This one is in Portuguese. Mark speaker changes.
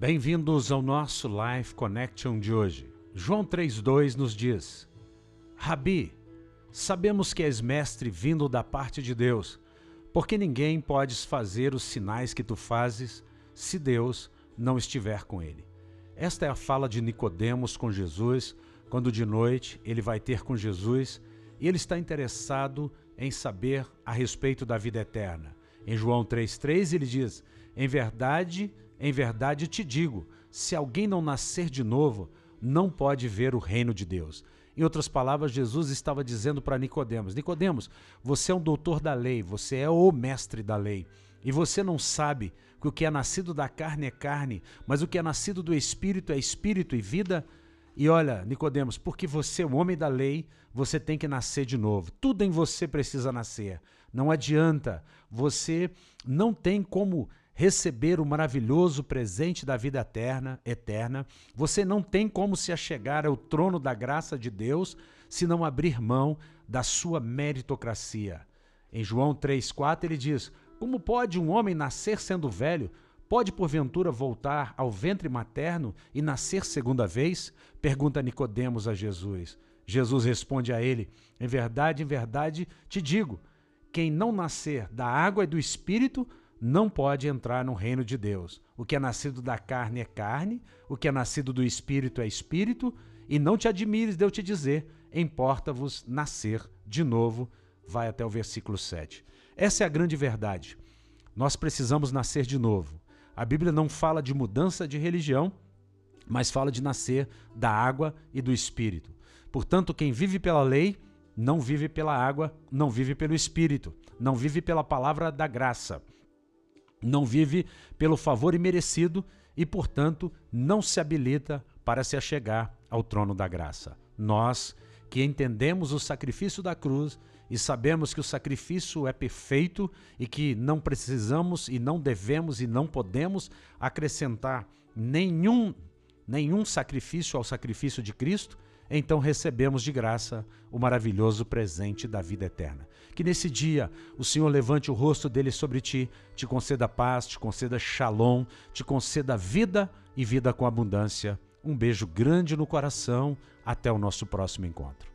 Speaker 1: Bem-vindos ao nosso Life Connection de hoje. João 3,2 nos diz: Rabi, sabemos que és mestre vindo da parte de Deus, porque ninguém pode fazer os sinais que tu fazes se Deus não estiver com ele. Esta é a fala de Nicodemos com Jesus, quando de noite ele vai ter com Jesus e ele está interessado em saber a respeito da vida eterna. Em João 3,3 ele diz: Em verdade, em verdade te digo: se alguém não nascer de novo, não pode ver o reino de Deus. Em outras palavras, Jesus estava dizendo para Nicodemos: Nicodemos, você é um doutor da lei, você é o mestre da lei. E você não sabe que o que é nascido da carne é carne, mas o que é nascido do espírito é espírito e vida? E olha, Nicodemos, porque você é o homem da lei, você tem que nascer de novo. Tudo em você precisa nascer. Não adianta. Você não tem como receber o maravilhoso presente da vida eterna, eterna. Você não tem como se achegar ao trono da graça de Deus se não abrir mão da sua meritocracia. Em João 3:4 ele diz: Como pode um homem nascer sendo velho? Pode porventura voltar ao ventre materno e nascer segunda vez? Pergunta Nicodemos a Jesus. Jesus responde a ele: Em verdade, em verdade te digo, quem não nascer da água e do espírito não pode entrar no reino de Deus. O que é nascido da carne é carne, o que é nascido do espírito é espírito, e não te admires de eu te dizer, importa-vos nascer de novo. Vai até o versículo 7. Essa é a grande verdade. Nós precisamos nascer de novo. A Bíblia não fala de mudança de religião, mas fala de nascer da água e do espírito. Portanto, quem vive pela lei não vive pela água, não vive pelo espírito, não vive pela palavra da graça não vive pelo favor imerecido e, portanto, não se habilita para se achegar ao trono da graça. Nós, que entendemos o sacrifício da cruz e sabemos que o sacrifício é perfeito e que não precisamos e não devemos e não podemos acrescentar nenhum nenhum sacrifício ao sacrifício de Cristo, então recebemos de graça o maravilhoso presente da vida eterna. Que nesse dia o Senhor levante o rosto dele sobre ti, te conceda paz, te conceda shalom, te conceda vida e vida com abundância. Um beijo grande no coração. Até o nosso próximo encontro.